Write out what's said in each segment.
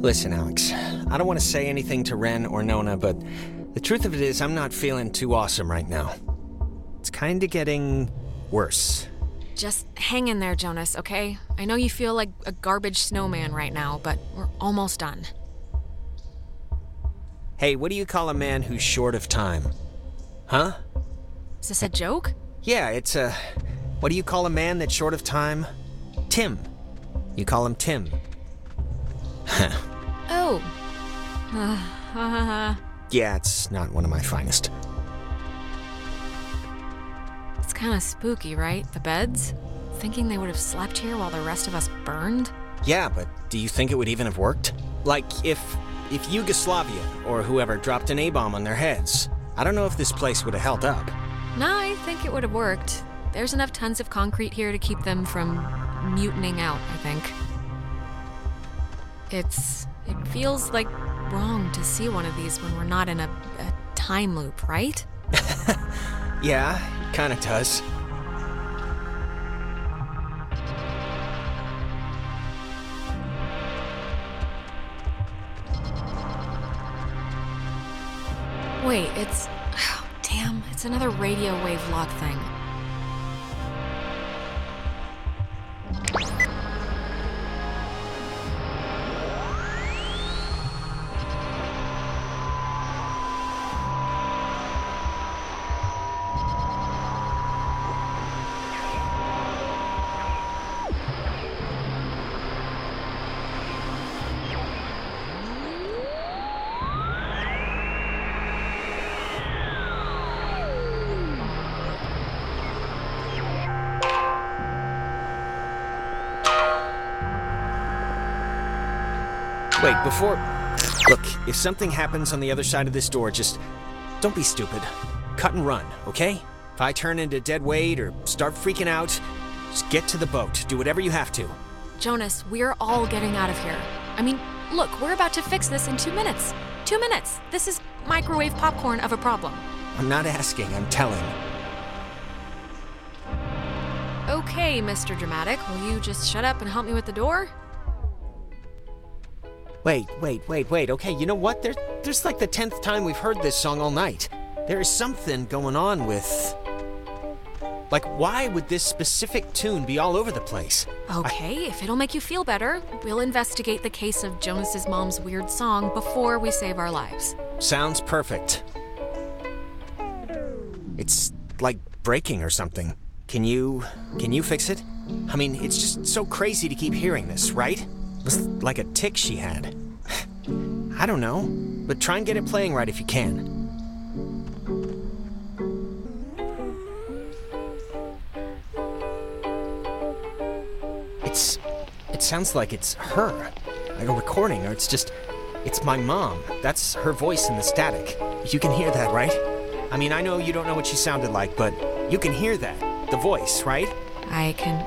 Listen, Alex, I don't want to say anything to Ren or Nona, but the truth of it is, I'm not feeling too awesome right now. It's kinda getting worse. Just hang in there, Jonas, okay? I know you feel like a garbage snowman right now, but we're almost done. Hey, what do you call a man who's short of time? Huh? Is this a joke? Yeah, it's a. What do you call a man that's short of time? Tim. You call him Tim. Oh. Uh, Yeah, it's not one of my finest. it's kind of spooky, right? The beds? Thinking they would have slept here while the rest of us burned? Yeah, but do you think it would even have worked? Like, if. if Yugoslavia or whoever dropped an A bomb on their heads, I don't know if this place would have held up. No, I think it would have worked. There's enough tons of concrete here to keep them from mutinying out, I think. It's. Feels like wrong to see one of these when we're not in a, a time loop, right? Yeah, kinda does. Wait, it's. Oh, damn, it's another radio wave lock thing. Wait, before. Look, if something happens on the other side of this door, just. Don't be stupid. Cut and run, okay? If I turn into dead weight or start freaking out, just get to the boat. Do whatever you have to. Jonas, we're all getting out of here. I mean, look, we're about to fix this in two minutes. Two minutes. This is microwave popcorn of a problem. I'm not asking, I'm telling. Okay, Mr. Dramatic, will you just shut up and help me with the door? Wait, wait, wait, wait. Okay, you know what? There, there's like the tenth time we've heard this song all night. There is something going on with. Like, why would this specific tune be all over the place? Okay, if it'll make you feel better, we'll investigate the case of Jonas's mom's weird song before we save our lives. Sounds perfect. It's like breaking or something. Can you. can you fix it? I mean, it's just so crazy to keep hearing this, right? Was like a tick she had. I don't know, but try and get it playing right if you can. It's. It sounds like it's her. Like a recording, or it's just. It's my mom. That's her voice in the static. You can hear that, right? I mean, I know you don't know what she sounded like, but you can hear that. The voice, right? I can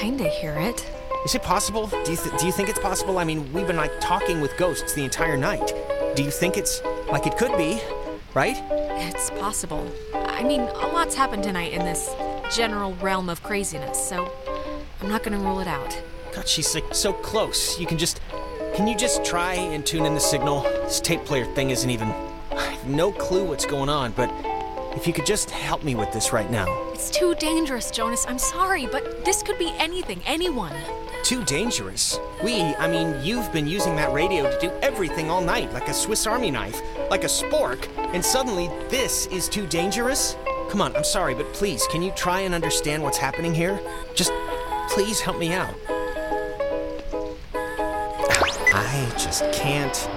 kinda hear it. Is it possible? Do you, th- do you think it's possible? I mean, we've been like talking with ghosts the entire night. Do you think it's like it could be, right? It's possible. I mean, a lot's happened tonight in this general realm of craziness, so I'm not gonna rule it out. God, she's like so close. You can just. Can you just try and tune in the signal? This tape player thing isn't even. I have no clue what's going on, but if you could just help me with this right now. It's too dangerous, Jonas. I'm sorry, but this could be anything, anyone. Too dangerous. We, I mean, you've been using that radio to do everything all night, like a Swiss Army knife, like a spork, and suddenly this is too dangerous? Come on, I'm sorry, but please, can you try and understand what's happening here? Just please help me out. I just can't.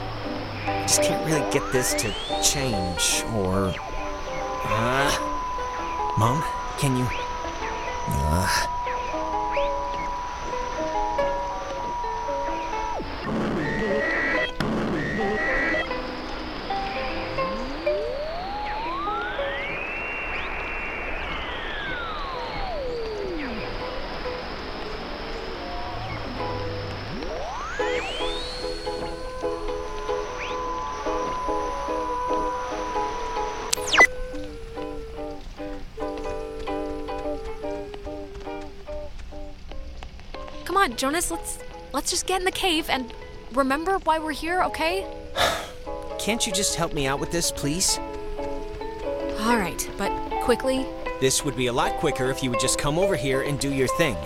Just can't really get this to change, or. Uh, Mom, can you. Uh, Jonas, let's let's just get in the cave and remember why we're here, okay? Can't you just help me out with this, please? All right, but quickly. This would be a lot quicker if you would just come over here and do your thing.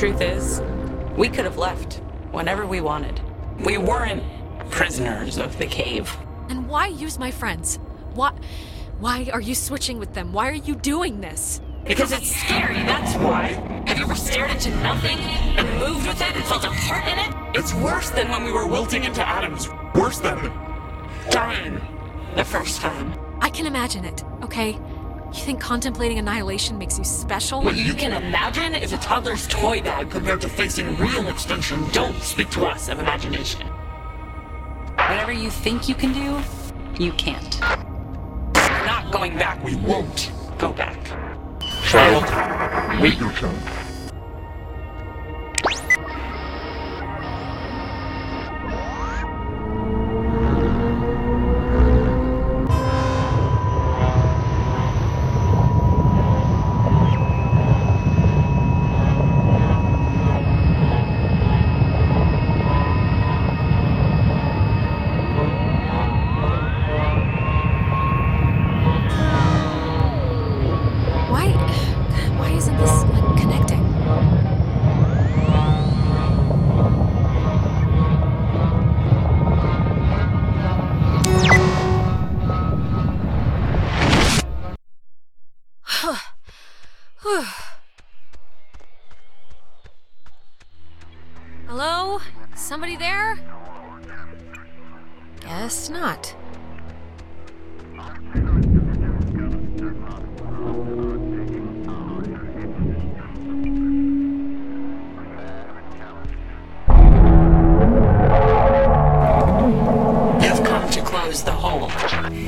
Truth is, we could have left whenever we wanted. We weren't prisoners of the cave. And why use my friends? Why why are you switching with them? Why are you doing this? Because it's scary, that's why. Have you ever stared into nothing and moved with it and felt a part in it? It's worse than when we were wilting into atoms. Worse than dying the first time. I can imagine it, okay? You think contemplating annihilation makes you special? What you can imagine is a toddler's toy bag compared to facing real extinction. Don't speak to us of imagination. Whatever you think you can do, you can't. We're not going back. We won't go back. Child, wait your turn. The hole.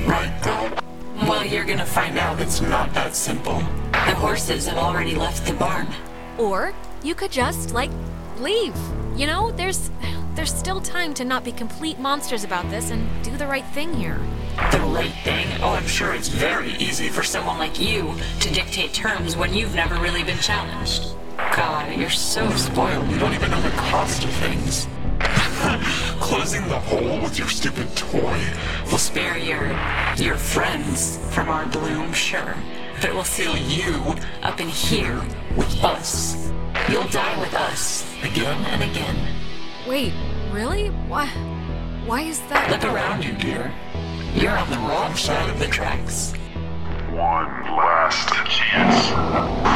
Right, though. Well, you're gonna find out it's not that simple. The horses have already left the barn. Or you could just like leave. You know, there's there's still time to not be complete monsters about this and do the right thing here. The right thing? Oh, I'm sure it's very easy for someone like you to dictate terms when you've never really been challenged. God, you're so spoiled. You don't even know the cost of things. Closing the hole with your stupid toy will spare your your friends from our bloom, sure. But it will seal you up in here with us. You'll die with us again and again. Wait, really? Why why is that Look around you, dear. You're on the wrong side of the tracks. One last chance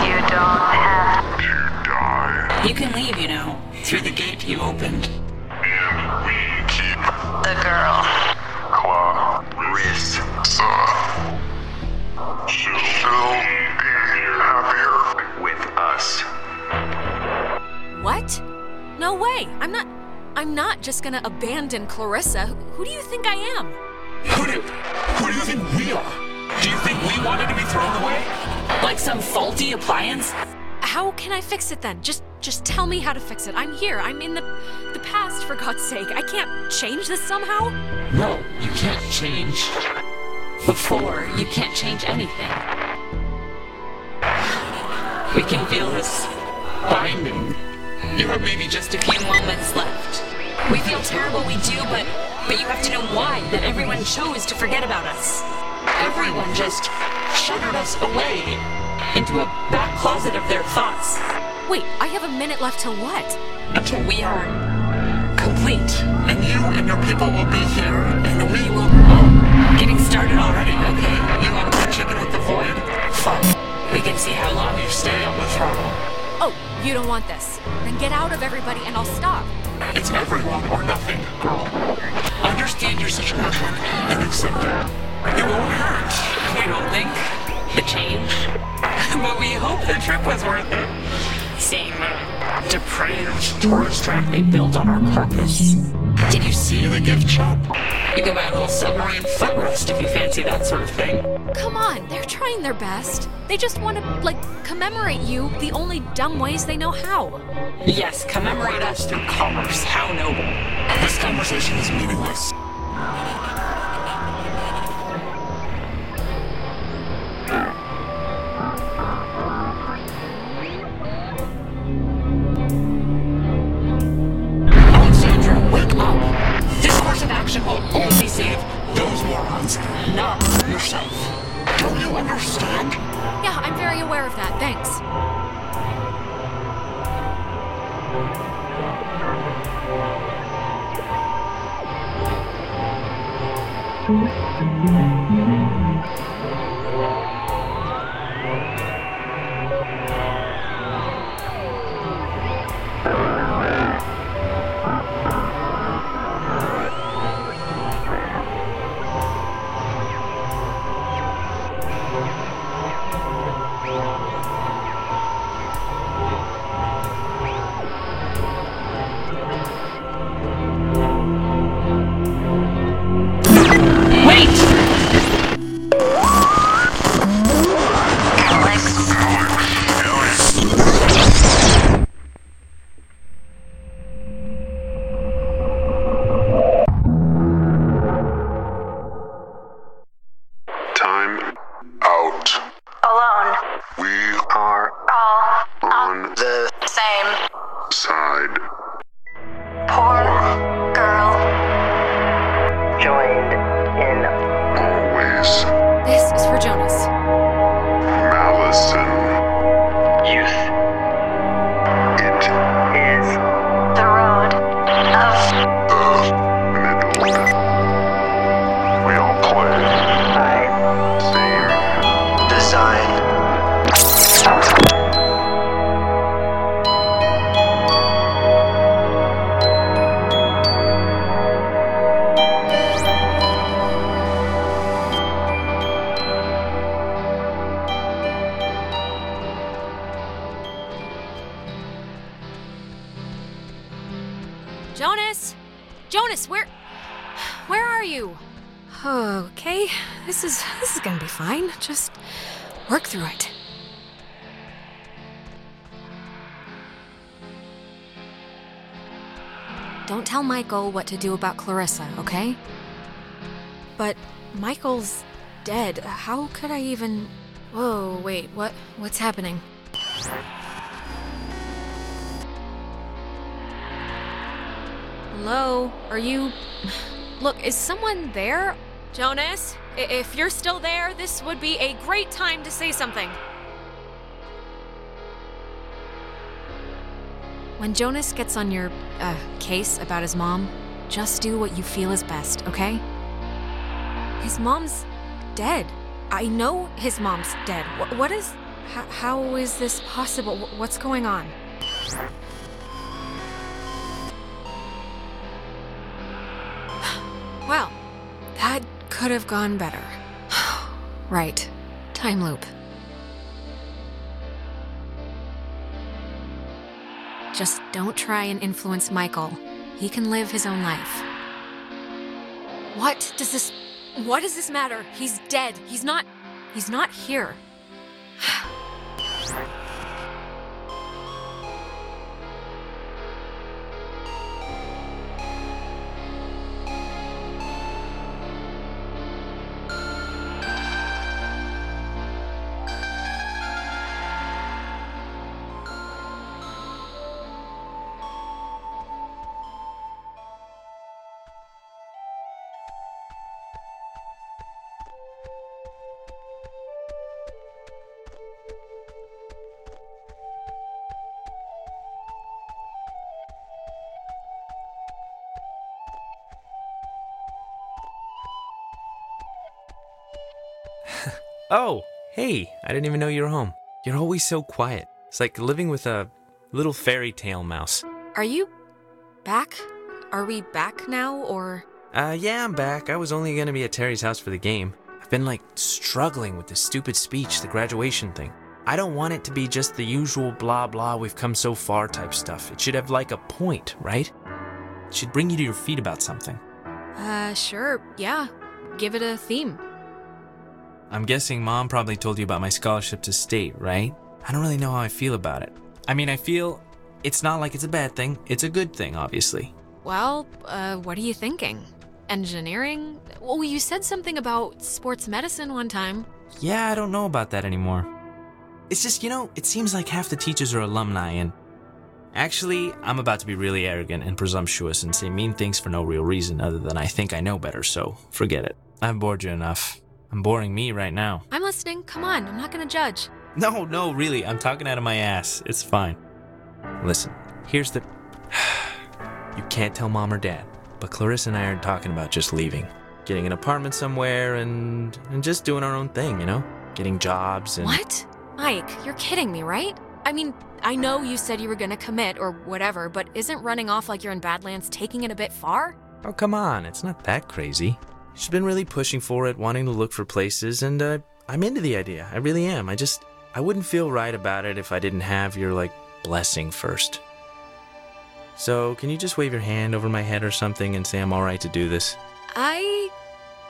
You don't have to die, You can leave, you know, through the gate you opened. and we keep the girl. Clarissa. She'll be happier with us. What? No way. I'm not I'm not just gonna abandon Clarissa. Who, do you think I am? Who do, who do you think we are? Do you think we wanted to be thrown away? Like some faulty appliance? How can I fix it then? Just just tell me how to fix it. I'm here. I'm in the the past for God's sake. I can't change this somehow. No, you can't change. Before, you can't change anything. We can feel this binding. You have maybe just a few moments left. We feel terrible, we do, but but you have to know why that everyone chose to forget about us. Everyone just shuttered us away into a back closet of their thoughts. Wait, I have a minute left till what? Until we are complete. And you and your people will be here, and we will. Oh, getting started already, okay. You want to chicken with the void? Fine. We can see how long You stay on the throttle. Oh, you don't want this. Then get out of everybody and I'll stop. It's everyone or nothing, girl. Understand your situation and accept it. It won't hurt. We don't think the change, but we hope the trip was worth it. Seeing the depraved tourist trap they built on our carcass. Did you see the gift shop? You can buy a little submarine footrest if you fancy that sort of thing. Come on, they're trying their best. They just want to, like, commemorate you the only dumb ways they know how. Yes, commemorate us through commerce. How noble. This conversation is meaningless. Wait! This is for Jonas. Jonas! Jonas, where. Where are you? Okay, this is this is gonna be fine. Just work through it. Don't tell Michael what to do about Clarissa, okay? But Michael's dead. How could I even Whoa, wait, what what's happening? Hello? Are you. Look, is someone there? Jonas? If you're still there, this would be a great time to say something. When Jonas gets on your uh, case about his mom, just do what you feel is best, okay? His mom's dead. I know his mom's dead. Wh- what is. How is this possible? What's going on? Well, that could have gone better. right. Time loop. Just don't try and influence Michael. He can live his own life. What does this what does this matter? He's dead. He's not he's not here. Oh, hey, I didn't even know you were home. You're always so quiet. It's like living with a little fairy tale mouse. Are you back? Are we back now, or. Uh, yeah, I'm back. I was only gonna be at Terry's house for the game. I've been like struggling with this stupid speech, the graduation thing. I don't want it to be just the usual blah blah, we've come so far type stuff. It should have like a point, right? It should bring you to your feet about something. Uh, sure, yeah. Give it a theme. I'm guessing mom probably told you about my scholarship to state, right? I don't really know how I feel about it. I mean, I feel it's not like it's a bad thing, it's a good thing, obviously. Well, uh, what are you thinking? Engineering? Well, you said something about sports medicine one time. Yeah, I don't know about that anymore. It's just, you know, it seems like half the teachers are alumni, and actually, I'm about to be really arrogant and presumptuous and say mean things for no real reason other than I think I know better, so forget it. I've bored you enough. I'm boring me right now. I'm listening. Come on, I'm not gonna judge. No, no, really, I'm talking out of my ass. It's fine. Listen, here's the. you can't tell mom or dad, but Clarissa and I aren't talking about just leaving, getting an apartment somewhere, and and just doing our own thing, you know, getting jobs and. What? Mike, you're kidding me, right? I mean, I know you said you were gonna commit or whatever, but isn't running off like you're in Badlands taking it a bit far? Oh, come on, it's not that crazy. She's been really pushing for it, wanting to look for places, and uh, I'm into the idea. I really am. I just, I wouldn't feel right about it if I didn't have your, like, blessing first. So, can you just wave your hand over my head or something and say I'm alright to do this? I.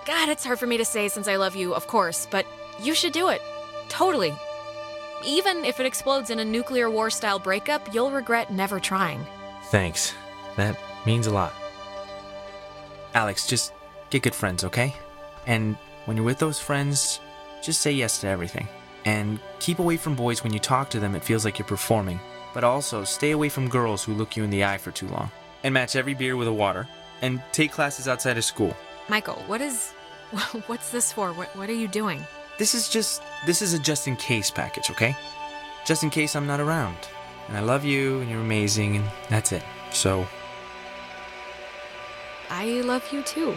God, it's hard for me to say since I love you, of course, but you should do it. Totally. Even if it explodes in a nuclear war style breakup, you'll regret never trying. Thanks. That means a lot. Alex, just get good friends, okay? And when you're with those friends, just say yes to everything. And keep away from boys when you talk to them, it feels like you're performing. But also, stay away from girls who look you in the eye for too long. And match every beer with a water. And take classes outside of school. Michael, what is. What's this for? What, what are you doing? This is just this is a just in case package, okay? Just in case I'm not around. And I love you and you're amazing and that's it. So, I love you too.